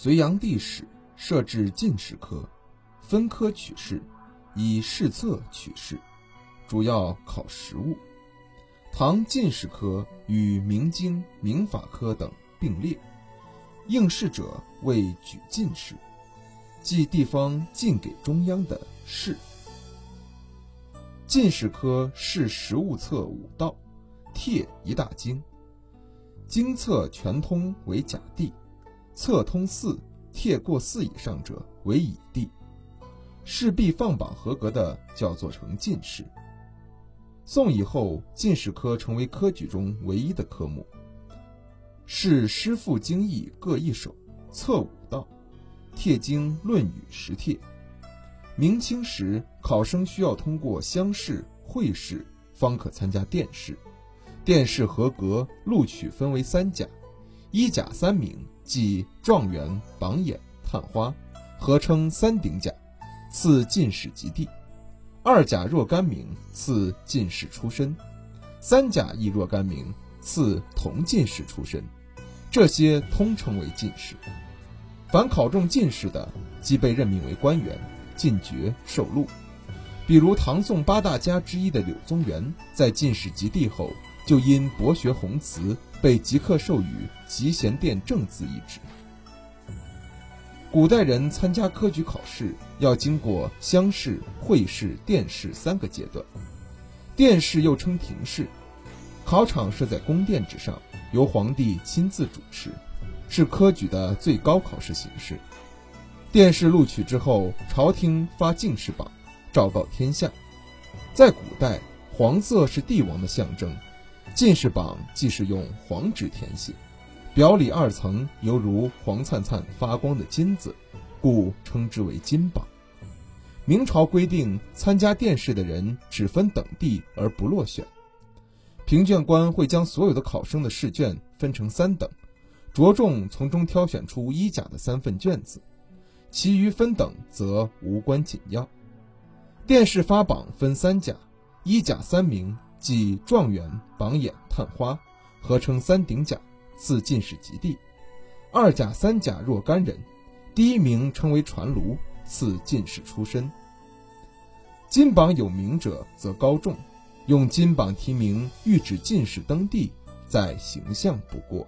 隋炀帝时设置进士科，分科取士，以试策取士，主要考实务。唐进士科与明经、明法科等并列，应试者为举进士，即地方进给中央的士。进士科是实务策五道，帖一大经，经册全通为甲第，册通四、帖过四以上者为乙第。试必放榜合格的，叫做成进士。宋以后，进士科成为科举中唯一的科目，是诗赋经义各一首，册五道，帖经论语十帖。明清时，考生需要通过乡试、会试，方可参加殿试。殿试合格，录取分为三甲：一甲三名，即状元、榜眼、探花，合称三鼎甲，赐进士及第；二甲若干名，赐进士出身；三甲亦若干名，赐同进士出身。这些通称为进士。凡考中进士的，即被任命为官员。进爵受禄，比如唐宋八大家之一的柳宗元，在进士及第后，就因博学宏词，被即刻授予集贤殿正字一职。古代人参加科举考试，要经过乡试、会试、殿试三个阶段。殿试又称廷试，考场设在宫殿之上，由皇帝亲自主持，是科举的最高考试形式。殿试录取之后，朝廷发进士榜，昭告天下。在古代，黄色是帝王的象征，进士榜既是用黄纸填写，表里二层犹如黄灿灿发光的金子，故称之为金榜。明朝规定，参加殿试的人只分等第而不落选。评卷官会将所有的考生的试卷分成三等，着重从中挑选出一甲的三份卷子。其余分等则无关紧要。殿试发榜分三甲，一甲三名，即状元、榜眼、探花，合称三鼎甲，赐进士及第；二甲、三甲若干人，第一名称为传卢，赐进士出身。金榜有名者则高中，用金榜题名，欲指进士登第，再形象不过。